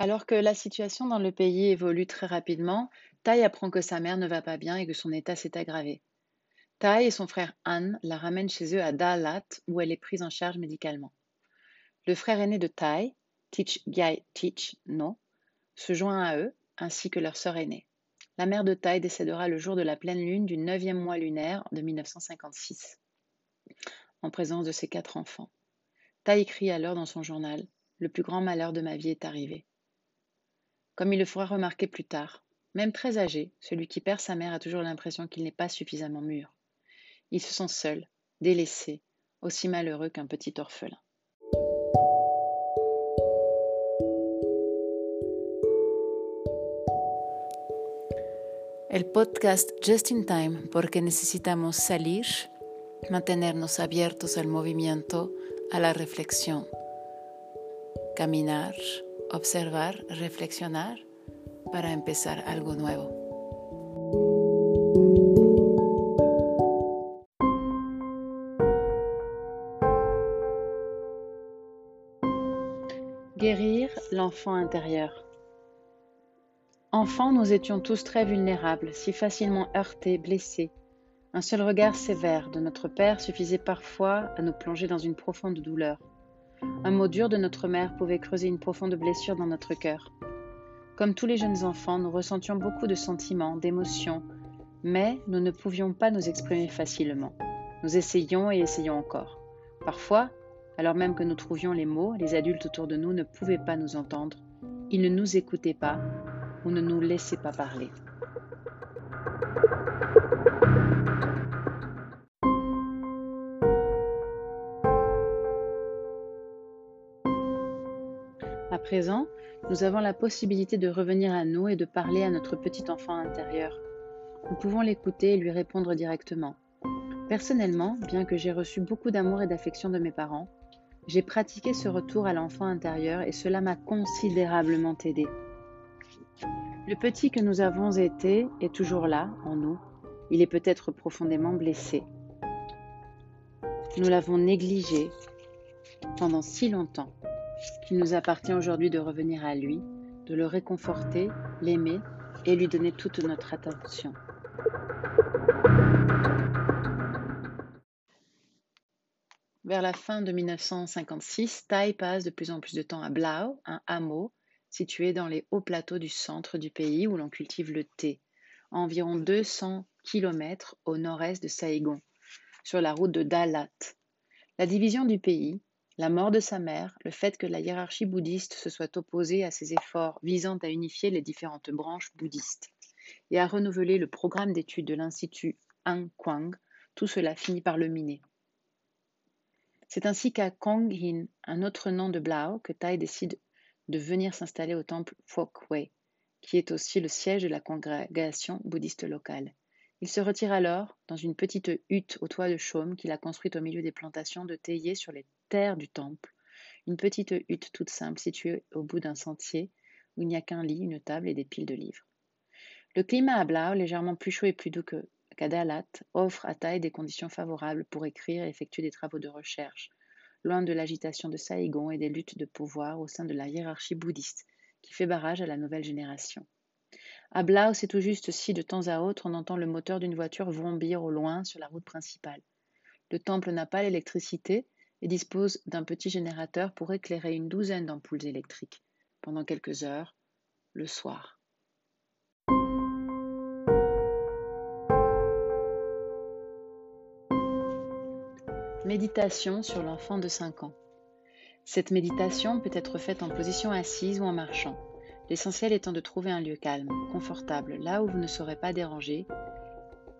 Alors que la situation dans le pays évolue très rapidement, Tai apprend que sa mère ne va pas bien et que son état s'est aggravé. Tai et son frère Han la ramènent chez eux à Dalat où elle est prise en charge médicalement. Le frère aîné de Tai, Teach Gyai Teach No, se joint à eux, ainsi que leur sœur aînée. La mère de Tai décédera le jour de la pleine lune du neuvième mois lunaire de 1956, en présence de ses quatre enfants. Tai écrit alors dans son journal Le plus grand malheur de ma vie est arrivé. Comme il le fera remarquer plus tard, même très âgé, celui qui perd sa mère a toujours l'impression qu'il n'est pas suffisamment mûr. Il se sent seul, délaissé, aussi malheureux qu'un petit orphelin. El podcast Just in Time porque necesitamos salir, mantenernos abiertos al movimiento, a la reflexión, caminar, observar, reflexionar para empezar algo nuevo. Guérir l'enfant intérieur. Enfants, nous étions tous très vulnérables, si facilement heurtés, blessés. Un seul regard sévère de notre Père suffisait parfois à nous plonger dans une profonde douleur. Un mot dur de notre mère pouvait creuser une profonde blessure dans notre cœur. Comme tous les jeunes enfants, nous ressentions beaucoup de sentiments, d'émotions, mais nous ne pouvions pas nous exprimer facilement. Nous essayions et essayions encore. Parfois, alors même que nous trouvions les mots, les adultes autour de nous ne pouvaient pas nous entendre, ils ne nous écoutaient pas ou ne nous laissaient pas parler. Nous avons la possibilité de revenir à nous et de parler à notre petit enfant intérieur. Nous pouvons l'écouter et lui répondre directement. Personnellement, bien que j'ai reçu beaucoup d'amour et d'affection de mes parents, j'ai pratiqué ce retour à l'enfant intérieur et cela m'a considérablement aidé. Le petit que nous avons été est toujours là, en nous. Il est peut-être profondément blessé. Nous l'avons négligé pendant si longtemps qu'il nous appartient aujourd'hui de revenir à lui, de le réconforter, l'aimer et lui donner toute notre attention. Vers la fin de 1956, Tai passe de plus en plus de temps à Blau, un hameau situé dans les hauts plateaux du centre du pays où l'on cultive le thé, à environ 200 km au nord-est de Saïgon, sur la route de Dalat. La division du pays, la mort de sa mère, le fait que la hiérarchie bouddhiste se soit opposée à ses efforts visant à unifier les différentes branches bouddhistes et à renouveler le programme d'études de l'Institut An Kwang, tout cela finit par le miner. C'est ainsi qu'à Kong Hin, un autre nom de Blau, que Tai décide de venir s'installer au temple Wei, qui est aussi le siège de la congrégation bouddhiste locale. Il se retire alors dans une petite hutte au toit de chaume qu'il a construite au milieu des plantations de théiers sur les terres du temple, une petite hutte toute simple située au bout d'un sentier où il n'y a qu'un lit, une table et des piles de livres. Le climat à Blau, légèrement plus chaud et plus doux que Kadalat offre à Tai des conditions favorables pour écrire et effectuer des travaux de recherche, loin de l'agitation de Saïgon et des luttes de pouvoir au sein de la hiérarchie bouddhiste, qui fait barrage à la nouvelle génération. À Blau, c'est tout juste si de temps à autre on entend le moteur d'une voiture vrombir au loin sur la route principale. Le temple n'a pas l'électricité et dispose d'un petit générateur pour éclairer une douzaine d'ampoules électriques pendant quelques heures le soir. Méditation sur l'enfant de 5 ans. Cette méditation peut être faite en position assise ou en marchant, l'essentiel étant de trouver un lieu calme, confortable, là où vous ne serez pas dérangé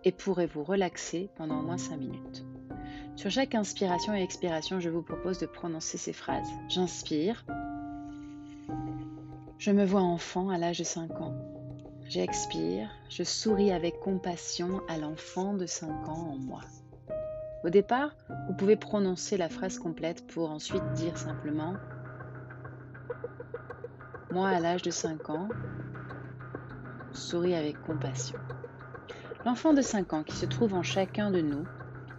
et pourrez vous relaxer pendant au moins 5 minutes. Sur chaque inspiration et expiration, je vous propose de prononcer ces phrases. J'inspire. Je me vois enfant à l'âge de 5 ans. J'expire. Je souris avec compassion à l'enfant de 5 ans en moi. Au départ, vous pouvez prononcer la phrase complète pour ensuite dire simplement Moi, à l'âge de 5 ans, souris avec compassion. L'enfant de 5 ans qui se trouve en chacun de nous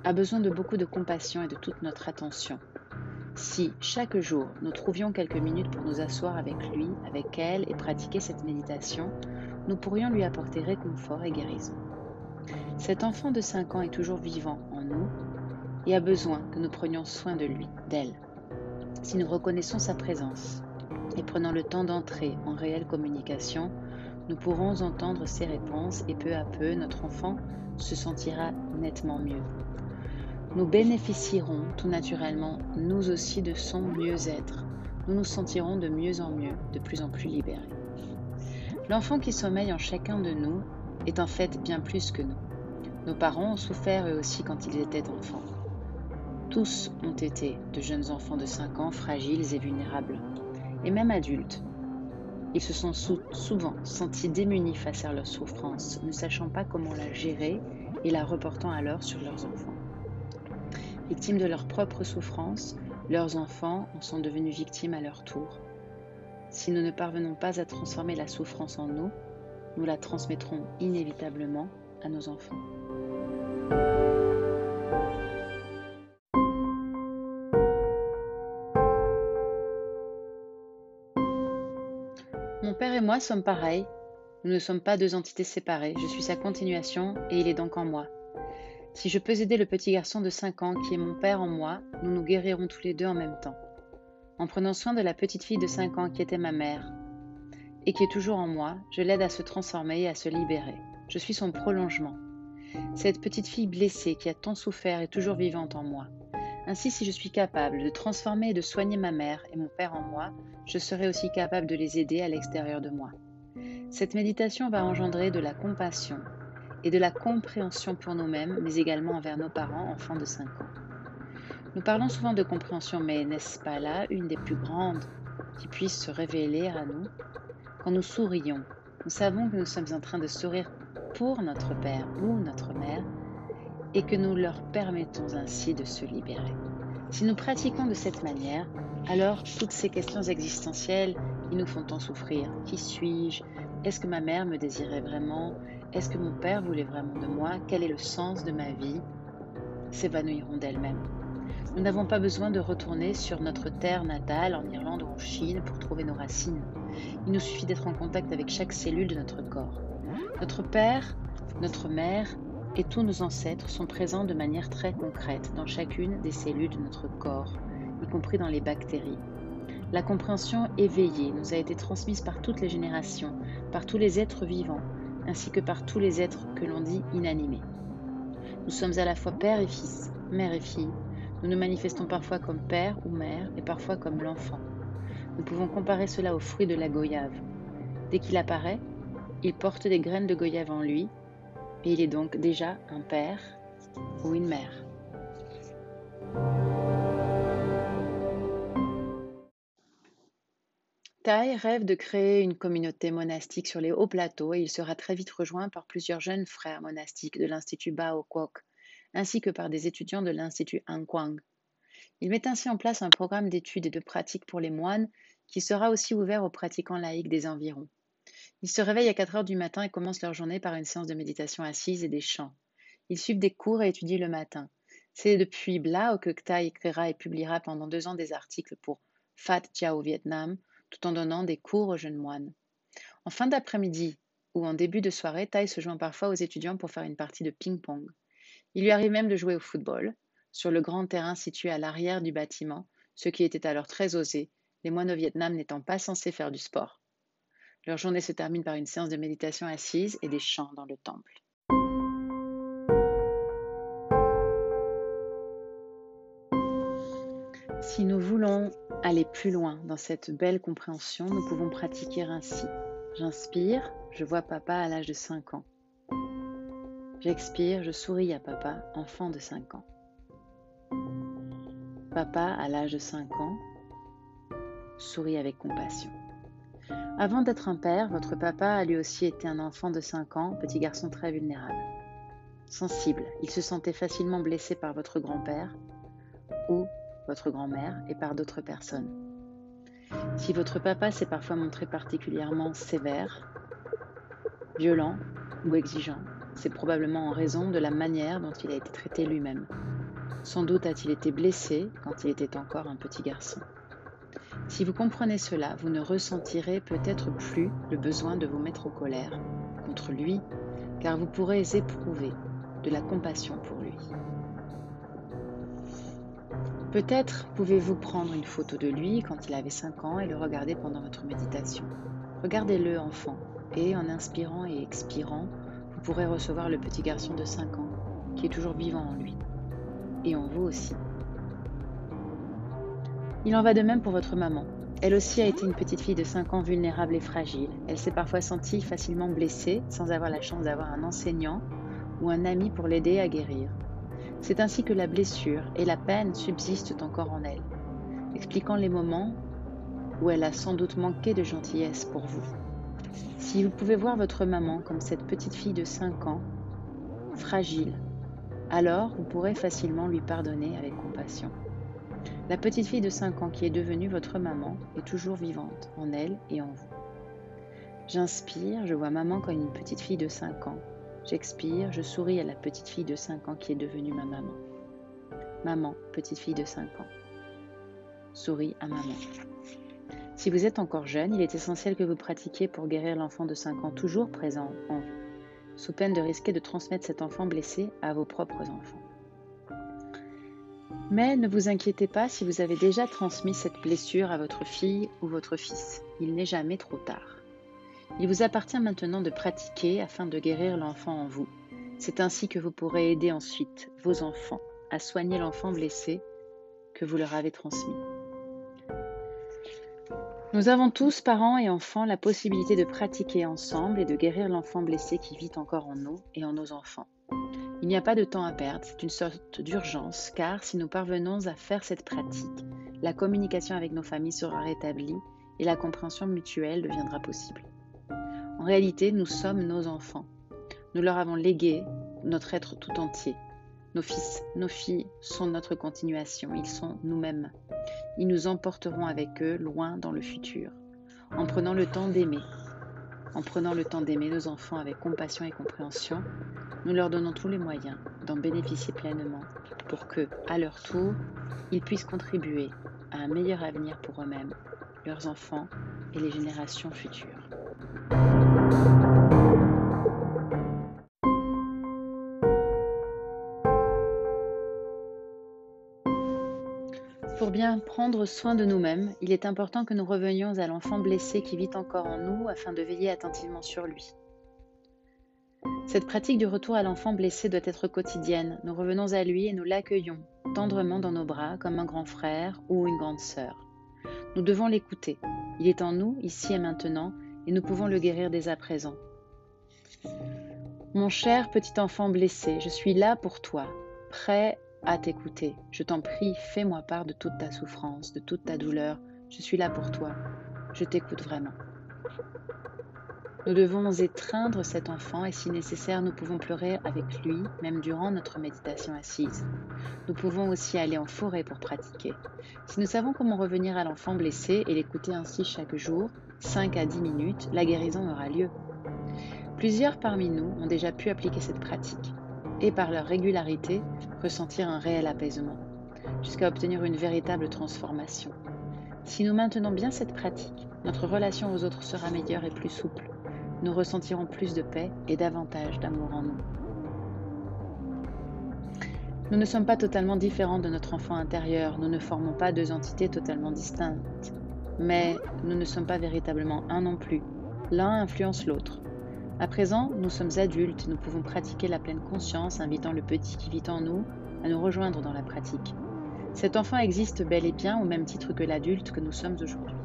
a besoin de beaucoup de compassion et de toute notre attention. Si chaque jour nous trouvions quelques minutes pour nous asseoir avec lui, avec elle et pratiquer cette méditation, nous pourrions lui apporter réconfort et guérison. Cet enfant de 5 ans est toujours vivant en nous et a besoin que nous prenions soin de lui, d'elle. Si nous reconnaissons sa présence et prenons le temps d'entrer en réelle communication, nous pourrons entendre ses réponses et peu à peu notre enfant se sentira nettement mieux. Nous bénéficierons tout naturellement, nous aussi, de son mieux-être. Nous nous sentirons de mieux en mieux, de plus en plus libérés. L'enfant qui sommeille en chacun de nous est en fait bien plus que nous. Nos parents ont souffert eux aussi quand ils étaient enfants. Tous ont été de jeunes enfants de 5 ans fragiles et vulnérables, et même adultes. Ils se sont souvent sentis démunis face à leur souffrance, ne sachant pas comment la gérer et la reportant alors sur leurs enfants. Victimes de leur propre souffrance, leurs enfants en sont devenus victimes à leur tour. Si nous ne parvenons pas à transformer la souffrance en nous, nous la transmettrons inévitablement à nos enfants. Mon père et moi sommes pareils. Nous ne sommes pas deux entités séparées. Je suis sa continuation et il est donc en moi. Si je peux aider le petit garçon de 5 ans qui est mon père en moi, nous nous guérirons tous les deux en même temps en prenant soin de la petite fille de 5 ans qui était ma mère et qui est toujours en moi, je l'aide à se transformer et à se libérer. Je suis son prolongement. Cette petite fille blessée qui a tant souffert est toujours vivante en moi. Ainsi, si je suis capable de transformer et de soigner ma mère et mon père en moi, je serai aussi capable de les aider à l'extérieur de moi. Cette méditation va engendrer de la compassion et de la compréhension pour nous-mêmes, mais également envers nos parents enfants de 5 ans. Nous parlons souvent de compréhension, mais n'est-ce pas là une des plus grandes qui puisse se révéler à nous? Quand nous sourions, nous savons que nous sommes en train de sourire pour notre Père ou notre Mère et que nous leur permettons ainsi de se libérer. Si nous pratiquons de cette manière, alors toutes ces questions existentielles qui nous font tant souffrir, qui suis-je? Est-ce que ma mère me désirait vraiment? Est-ce que mon père voulait vraiment de moi? Quel est le sens de ma vie? S'évanouiront d'elles-mêmes. Nous n'avons pas besoin de retourner sur notre terre natale, en Irlande ou en Chine, pour trouver nos racines. Il nous suffit d'être en contact avec chaque cellule de notre corps. Notre père, notre mère et tous nos ancêtres sont présents de manière très concrète dans chacune des cellules de notre corps, y compris dans les bactéries. La compréhension éveillée nous a été transmise par toutes les générations, par tous les êtres vivants, ainsi que par tous les êtres que l'on dit inanimés. Nous sommes à la fois père et fils, mère et fille, nous nous manifestons parfois comme père ou mère et parfois comme l'enfant. Nous pouvons comparer cela au fruit de la goyave. Dès qu'il apparaît, il porte des graines de goyave en lui il est donc déjà un père ou une mère. Tai rêve de créer une communauté monastique sur les hauts plateaux et il sera très vite rejoint par plusieurs jeunes frères monastiques de l'Institut Bao Kwok ainsi que par des étudiants de l'Institut Ankwang. Il met ainsi en place un programme d'études et de pratiques pour les moines qui sera aussi ouvert aux pratiquants laïcs des environs. Ils se réveillent à 4 heures du matin et commencent leur journée par une séance de méditation assise et des chants. Ils suivent des cours et étudient le matin. C'est depuis Blao que Kta écrira et publiera pendant deux ans des articles pour Fat Jiao Vietnam, tout en donnant des cours aux jeunes moines. En fin d'après-midi ou en début de soirée, Tai se joint parfois aux étudiants pour faire une partie de ping-pong. Il lui arrive même de jouer au football, sur le grand terrain situé à l'arrière du bâtiment, ce qui était alors très osé, les moines au Vietnam n'étant pas censés faire du sport. Leur journée se termine par une séance de méditation assise et des chants dans le temple. Si nous voulons aller plus loin dans cette belle compréhension, nous pouvons pratiquer ainsi. J'inspire, je vois papa à l'âge de 5 ans. J'expire, je souris à papa, enfant de 5 ans. Papa, à l'âge de 5 ans, sourit avec compassion. Avant d'être un père, votre papa a lui aussi été un enfant de 5 ans, petit garçon très vulnérable. Sensible, il se sentait facilement blessé par votre grand-père ou votre grand-mère et par d'autres personnes. Si votre papa s'est parfois montré particulièrement sévère, violent ou exigeant, c'est probablement en raison de la manière dont il a été traité lui-même. Sans doute a-t-il été blessé quand il était encore un petit garçon. Si vous comprenez cela, vous ne ressentirez peut-être plus le besoin de vous mettre en colère contre lui, car vous pourrez éprouver de la compassion pour lui. Peut-être pouvez-vous prendre une photo de lui quand il avait 5 ans et le regarder pendant votre méditation. Regardez-le enfant et en inspirant et expirant, vous pourrez recevoir le petit garçon de 5 ans qui est toujours vivant en lui et en vous aussi. Il en va de même pour votre maman. Elle aussi a été une petite fille de 5 ans vulnérable et fragile. Elle s'est parfois sentie facilement blessée sans avoir la chance d'avoir un enseignant ou un ami pour l'aider à guérir. C'est ainsi que la blessure et la peine subsistent encore en elle, expliquant les moments où elle a sans doute manqué de gentillesse pour vous. Si vous pouvez voir votre maman comme cette petite fille de 5 ans, fragile, alors vous pourrez facilement lui pardonner avec compassion. La petite fille de 5 ans qui est devenue votre maman est toujours vivante en elle et en vous. J'inspire, je vois maman comme une petite fille de 5 ans. J'expire, je souris à la petite fille de 5 ans qui est devenue ma maman. Maman, petite fille de 5 ans. Souris à maman. Si vous êtes encore jeune, il est essentiel que vous pratiquiez pour guérir l'enfant de 5 ans toujours présent en vous, sous peine de risquer de transmettre cet enfant blessé à vos propres enfants. Mais ne vous inquiétez pas si vous avez déjà transmis cette blessure à votre fille ou votre fils. Il n'est jamais trop tard. Il vous appartient maintenant de pratiquer afin de guérir l'enfant en vous. C'est ainsi que vous pourrez aider ensuite vos enfants à soigner l'enfant blessé que vous leur avez transmis. Nous avons tous, parents et enfants, la possibilité de pratiquer ensemble et de guérir l'enfant blessé qui vit encore en nous et en nos enfants. Il n'y a pas de temps à perdre, c'est une sorte d'urgence, car si nous parvenons à faire cette pratique, la communication avec nos familles sera rétablie et la compréhension mutuelle deviendra possible. En réalité, nous sommes nos enfants. Nous leur avons légué notre être tout entier. Nos fils, nos filles sont notre continuation, ils sont nous-mêmes. Ils nous emporteront avec eux loin dans le futur, en prenant le temps d'aimer, en prenant le temps d'aimer nos enfants avec compassion et compréhension, nous leur donnons tous les moyens d'en bénéficier pleinement pour que, à leur tour, ils puissent contribuer à un meilleur avenir pour eux-mêmes, leurs enfants et les générations futures. Pour bien prendre soin de nous-mêmes, il est important que nous revenions à l'enfant blessé qui vit encore en nous afin de veiller attentivement sur lui. Cette pratique du retour à l'enfant blessé doit être quotidienne. Nous revenons à lui et nous l'accueillons tendrement dans nos bras comme un grand frère ou une grande sœur. Nous devons l'écouter. Il est en nous, ici et maintenant, et nous pouvons le guérir dès à présent. Mon cher petit enfant blessé, je suis là pour toi, prêt à t'écouter. Je t'en prie, fais-moi part de toute ta souffrance, de toute ta douleur. Je suis là pour toi. Je t'écoute vraiment. Nous devons étreindre cet enfant et si nécessaire, nous pouvons pleurer avec lui, même durant notre méditation assise. Nous pouvons aussi aller en forêt pour pratiquer. Si nous savons comment revenir à l'enfant blessé et l'écouter ainsi chaque jour, 5 à 10 minutes, la guérison aura lieu. Plusieurs parmi nous ont déjà pu appliquer cette pratique et par leur régularité ressentir un réel apaisement, jusqu'à obtenir une véritable transformation. Si nous maintenons bien cette pratique, notre relation aux autres sera meilleure et plus souple. Nous ressentirons plus de paix et davantage d'amour en nous. Nous ne sommes pas totalement différents de notre enfant intérieur, nous ne formons pas deux entités totalement distinctes, mais nous ne sommes pas véritablement un non plus. L'un influence l'autre. À présent, nous sommes adultes et nous pouvons pratiquer la pleine conscience, invitant le petit qui vit en nous à nous rejoindre dans la pratique. Cet enfant existe bel et bien au même titre que l'adulte que nous sommes aujourd'hui.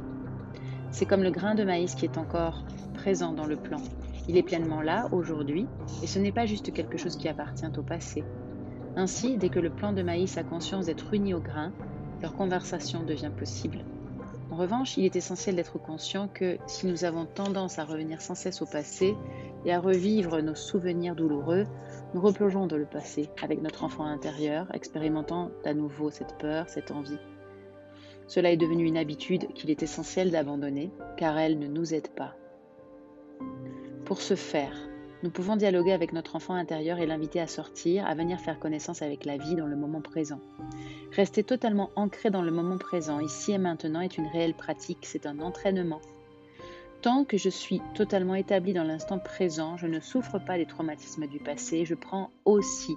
C'est comme le grain de maïs qui est encore présent dans le plan. Il est pleinement là aujourd'hui et ce n'est pas juste quelque chose qui appartient au passé. Ainsi, dès que le plant de maïs a conscience d'être uni au grain, leur conversation devient possible. En revanche, il est essentiel d'être conscient que si nous avons tendance à revenir sans cesse au passé et à revivre nos souvenirs douloureux, nous replongeons dans le passé avec notre enfant intérieur, expérimentant à nouveau cette peur, cette envie. Cela est devenu une habitude qu'il est essentiel d'abandonner, car elle ne nous aide pas. Pour ce faire, Nous pouvons dialoguer avec notre enfant intérieur et l'inviter à sortir, à venir faire connaissance avec la vie dans le moment présent. Rester totalement ancré dans le moment présent, ici et maintenant, est une réelle pratique, c'est un entraînement. Tant que je suis totalement établi dans l'instant présent, je ne souffre pas des traumatismes du passé, je prends aussi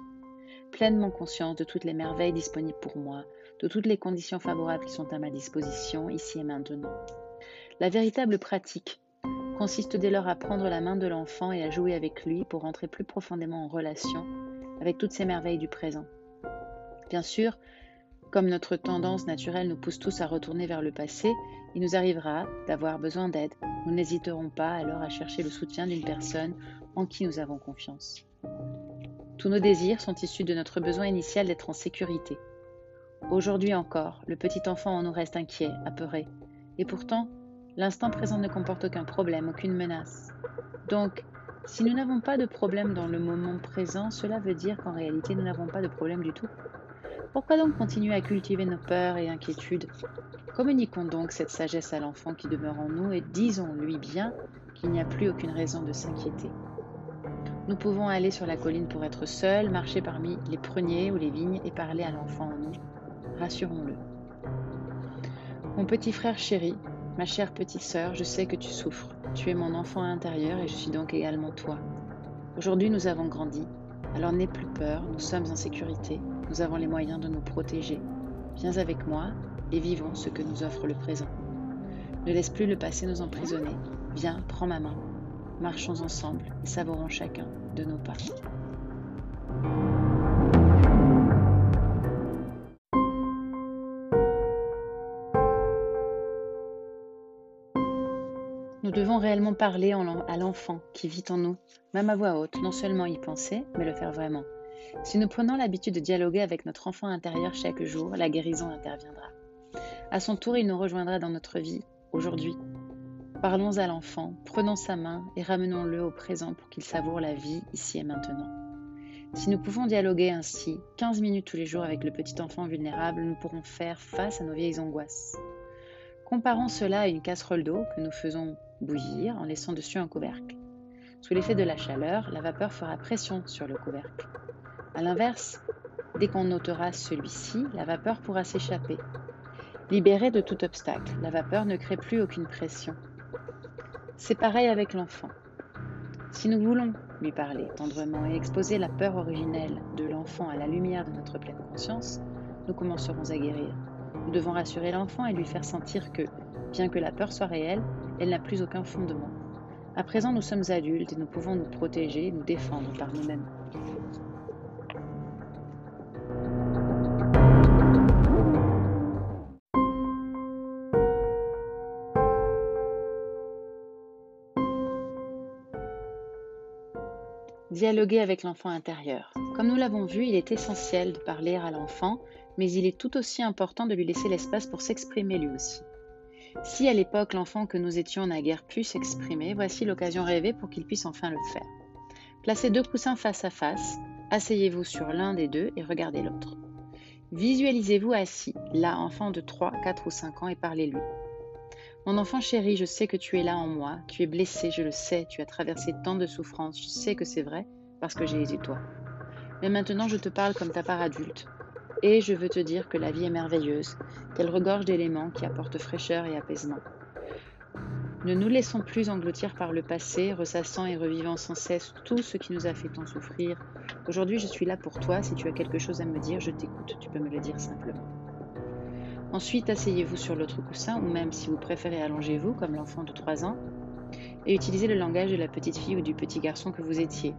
pleinement conscience de toutes les merveilles disponibles pour moi, de toutes les conditions favorables qui sont à ma disposition ici et maintenant. La véritable pratique consiste dès lors à prendre la main de l'enfant et à jouer avec lui pour entrer plus profondément en relation avec toutes ces merveilles du présent. Bien sûr, comme notre tendance naturelle nous pousse tous à retourner vers le passé, il nous arrivera d'avoir besoin d'aide. Nous n'hésiterons pas alors à chercher le soutien d'une personne en qui nous avons confiance. Tous nos désirs sont issus de notre besoin initial d'être en sécurité. Aujourd'hui encore, le petit enfant en nous reste inquiet, apeuré. Et pourtant, L'instant présent ne comporte aucun problème, aucune menace. Donc, si nous n'avons pas de problème dans le moment présent, cela veut dire qu'en réalité, nous n'avons pas de problème du tout. Pourquoi donc continuer à cultiver nos peurs et inquiétudes? Communiquons donc cette sagesse à l'enfant qui demeure en nous et disons-lui bien qu'il n'y a plus aucune raison de s'inquiéter. Nous pouvons aller sur la colline pour être seuls, marcher parmi les pruniers ou les vignes et parler à l'enfant en nous. Rassurons-le. Mon petit frère chéri, Ma chère petite sœur, je sais que tu souffres. Tu es mon enfant intérieur et je suis donc également toi. Aujourd'hui, nous avons grandi. Alors n'aie plus peur, nous sommes en sécurité, nous avons les moyens de nous protéger. Viens avec moi et vivons ce que nous offre le présent. Ne laisse plus le passé nous emprisonner. Viens, prends ma main. Marchons ensemble et savourons chacun de nos pas. Réellement parler à l'enfant qui vit en nous, même à voix haute, non seulement y penser, mais le faire vraiment. Si nous prenons l'habitude de dialoguer avec notre enfant intérieur chaque jour, la guérison interviendra. À son tour, il nous rejoindra dans notre vie, aujourd'hui. Parlons à l'enfant, prenons sa main et ramenons-le au présent pour qu'il savoure la vie ici et maintenant. Si nous pouvons dialoguer ainsi 15 minutes tous les jours avec le petit enfant vulnérable, nous pourrons faire face à nos vieilles angoisses. Comparons cela à une casserole d'eau que nous faisons bouillir en laissant dessus un couvercle. Sous l'effet de la chaleur, la vapeur fera pression sur le couvercle. A l'inverse, dès qu'on ôtera celui-ci, la vapeur pourra s'échapper. Libérée de tout obstacle, la vapeur ne crée plus aucune pression. C'est pareil avec l'enfant. Si nous voulons lui parler tendrement et exposer la peur originelle de l'enfant à la lumière de notre pleine conscience, nous commencerons à guérir. Nous devons rassurer l'enfant et lui faire sentir que, bien que la peur soit réelle, elle n'a plus aucun fondement. À présent, nous sommes adultes et nous pouvons nous protéger, nous défendre par nous-mêmes. Dialoguer avec l'enfant intérieur. Comme nous l'avons vu, il est essentiel de parler à l'enfant, mais il est tout aussi important de lui laisser l'espace pour s'exprimer lui aussi. Si à l'époque l'enfant que nous étions n'a guère pu s'exprimer, voici l'occasion rêvée pour qu'il puisse enfin le faire. Placez deux coussins face à face, asseyez-vous sur l'un des deux et regardez l'autre. Visualisez-vous assis, là, enfant de 3, 4 ou 5 ans, et parlez-lui. Mon enfant chéri, je sais que tu es là en moi, tu es blessé, je le sais, tu as traversé tant de souffrances, je sais que c'est vrai, parce que j'ai été toi. Mais maintenant je te parle comme ta part adulte, et je veux te dire que la vie est merveilleuse, qu'elle regorge d'éléments qui apportent fraîcheur et apaisement. Ne nous laissons plus engloutir par le passé, ressassant et revivant sans cesse tout ce qui nous a fait tant souffrir. Aujourd'hui, je suis là pour toi. Si tu as quelque chose à me dire, je t'écoute. Tu peux me le dire simplement. Ensuite, asseyez-vous sur l'autre coussin, ou même si vous préférez, allongez-vous comme l'enfant de 3 ans, et utilisez le langage de la petite fille ou du petit garçon que vous étiez.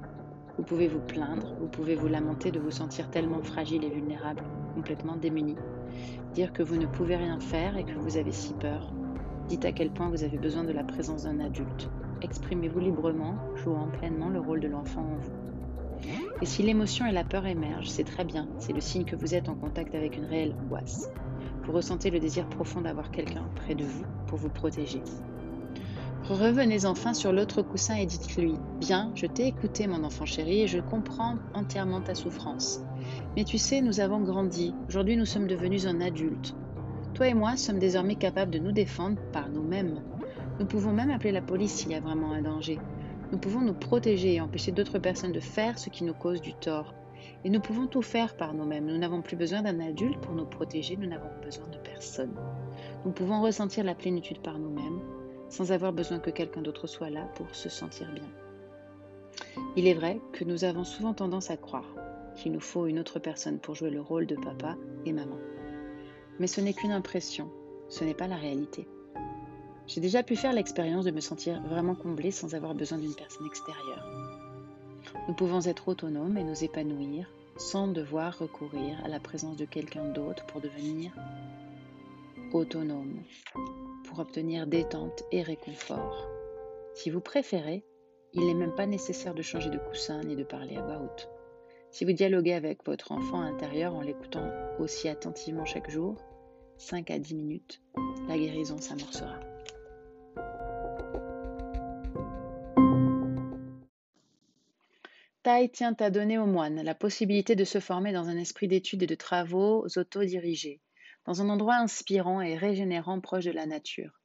Vous pouvez vous plaindre, vous pouvez vous lamenter de vous sentir tellement fragile et vulnérable, complètement démuni. Dire que vous ne pouvez rien faire et que vous avez si peur. Dites à quel point vous avez besoin de la présence d'un adulte. Exprimez-vous librement, jouant pleinement le rôle de l'enfant en vous. Et si l'émotion et la peur émergent, c'est très bien, c'est le signe que vous êtes en contact avec une réelle angoisse. Ressentez le désir profond d'avoir quelqu'un près de vous pour vous protéger. Revenez enfin sur l'autre coussin et dites-lui Bien, je t'ai écouté, mon enfant chéri, et je comprends entièrement ta souffrance. Mais tu sais, nous avons grandi. Aujourd'hui, nous sommes devenus un adulte. Toi et moi sommes désormais capables de nous défendre par nous-mêmes. Nous pouvons même appeler la police s'il y a vraiment un danger. Nous pouvons nous protéger et empêcher d'autres personnes de faire ce qui nous cause du tort. Et nous pouvons tout faire par nous-mêmes. Nous n'avons plus besoin d'un adulte pour nous protéger, nous n'avons besoin de personne. Nous pouvons ressentir la plénitude par nous-mêmes, sans avoir besoin que quelqu'un d'autre soit là pour se sentir bien. Il est vrai que nous avons souvent tendance à croire qu'il nous faut une autre personne pour jouer le rôle de papa et maman. Mais ce n'est qu'une impression, ce n'est pas la réalité. J'ai déjà pu faire l'expérience de me sentir vraiment comblée sans avoir besoin d'une personne extérieure. Nous pouvons être autonomes et nous épanouir sans devoir recourir à la présence de quelqu'un d'autre pour devenir autonome, pour obtenir détente et réconfort. Si vous préférez, il n'est même pas nécessaire de changer de coussin ni de parler à voix haute. Si vous dialoguez avec votre enfant intérieur en l'écoutant aussi attentivement chaque jour, 5 à 10 minutes, la guérison s'amorcera. Tai tient à donner aux moines la possibilité de se former dans un esprit d'études et de travaux autodirigés, dans un endroit inspirant et régénérant proche de la nature.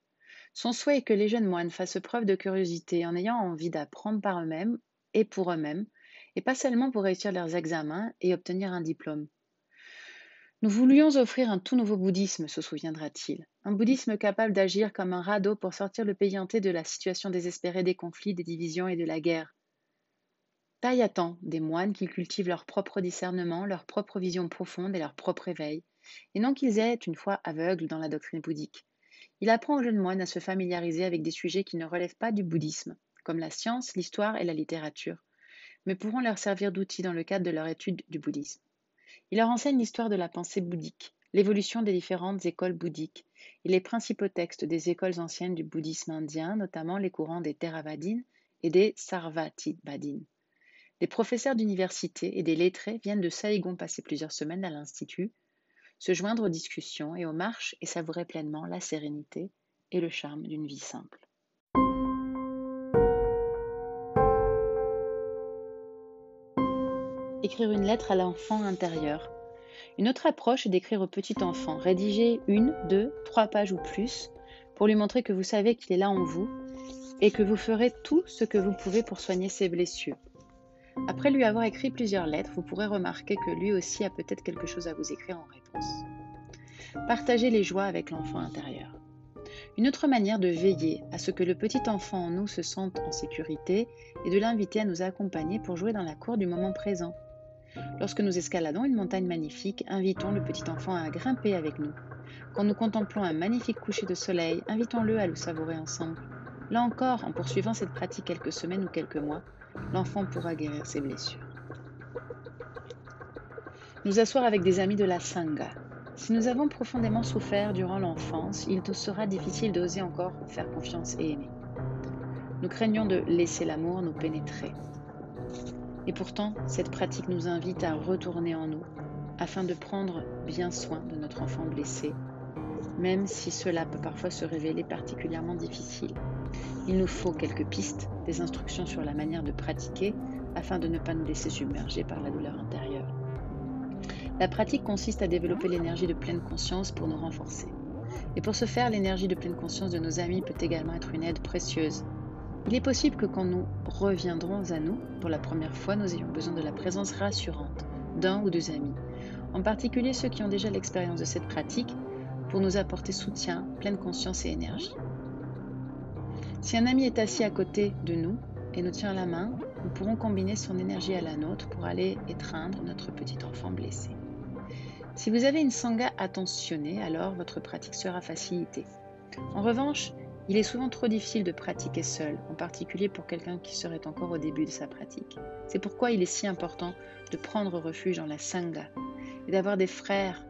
Son souhait est que les jeunes moines fassent preuve de curiosité en ayant envie d'apprendre par eux-mêmes et pour eux-mêmes, et pas seulement pour réussir leurs examens et obtenir un diplôme. Nous voulions offrir un tout nouveau bouddhisme, se souviendra-t-il. Un bouddhisme capable d'agir comme un radeau pour sortir le pays hanté de la situation désespérée des conflits, des divisions et de la guerre. Taille attend des moines qui cultivent leur propre discernement, leur propre vision profonde et leur propre éveil, et non qu'ils aient une foi aveugle dans la doctrine bouddhique. Il apprend aux jeunes moines à se familiariser avec des sujets qui ne relèvent pas du bouddhisme, comme la science, l'histoire et la littérature, mais pourront leur servir d'outils dans le cadre de leur étude du bouddhisme. Il leur enseigne l'histoire de la pensée bouddhique, l'évolution des différentes écoles bouddhiques et les principaux textes des écoles anciennes du bouddhisme indien, notamment les courants des Theravadines et des Sarvatidadines. Des professeurs d'université et des lettrés viennent de Saïgon passer plusieurs semaines à l'Institut, se joindre aux discussions et aux marches et savourer pleinement la sérénité et le charme d'une vie simple. Écrire une lettre à l'enfant intérieur. Une autre approche est d'écrire au petit enfant, rédiger une, deux, trois pages ou plus pour lui montrer que vous savez qu'il est là en vous et que vous ferez tout ce que vous pouvez pour soigner ses blessures. Après lui avoir écrit plusieurs lettres, vous pourrez remarquer que lui aussi a peut-être quelque chose à vous écrire en réponse. Partagez les joies avec l'enfant intérieur. Une autre manière de veiller à ce que le petit enfant en nous se sente en sécurité est de l'inviter à nous accompagner pour jouer dans la cour du moment présent. Lorsque nous escaladons une montagne magnifique, invitons le petit enfant à grimper avec nous. Quand nous contemplons un magnifique coucher de soleil, invitons-le à le savourer ensemble. Là encore, en poursuivant cette pratique quelques semaines ou quelques mois, l'enfant pourra guérir ses blessures. Nous asseoir avec des amis de la Sangha. Si nous avons profondément souffert durant l'enfance, il nous sera difficile d'oser encore faire confiance et aimer. Nous craignons de laisser l'amour nous pénétrer. Et pourtant, cette pratique nous invite à retourner en nous afin de prendre bien soin de notre enfant blessé, même si cela peut parfois se révéler particulièrement difficile. Il nous faut quelques pistes, des instructions sur la manière de pratiquer afin de ne pas nous laisser submerger par la douleur intérieure. La pratique consiste à développer l'énergie de pleine conscience pour nous renforcer. Et pour ce faire, l'énergie de pleine conscience de nos amis peut également être une aide précieuse. Il est possible que quand nous reviendrons à nous, pour la première fois, nous ayons besoin de la présence rassurante d'un ou deux amis, en particulier ceux qui ont déjà l'expérience de cette pratique, pour nous apporter soutien, pleine conscience et énergie. Si un ami est assis à côté de nous et nous tient la main, nous pourrons combiner son énergie à la nôtre pour aller étreindre notre petit enfant blessé. Si vous avez une sangha attentionnée, alors votre pratique sera facilitée. En revanche, il est souvent trop difficile de pratiquer seul, en particulier pour quelqu'un qui serait encore au début de sa pratique. C'est pourquoi il est si important de prendre refuge dans la sangha et d'avoir des frères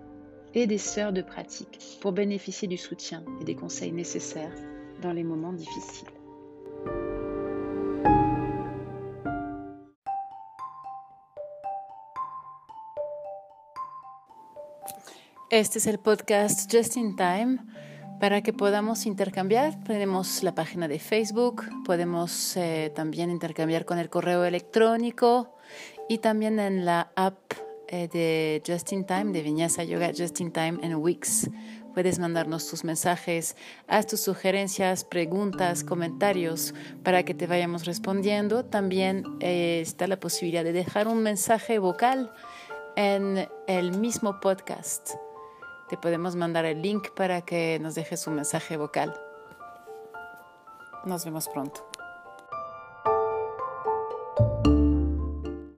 et des sœurs de pratique pour bénéficier du soutien et des conseils nécessaires dans les moments difficiles. Este es el podcast Just in Time para que podamos intercambiar. Tenemos la página de Facebook, podemos eh, también intercambiar con el correo electrónico y también en la app eh, de Just in Time, de Vinyasa Yoga Just in Time en Wix Puedes mandarnos tus mensajes, haz tus sugerencias, preguntas, comentarios para que te vayamos respondiendo. También eh, está la posibilidad de dejar un mensaje vocal en el mismo podcast. Te podemos mandar el link para que nos dejes un mensaje vocal. Nos vemos pronto.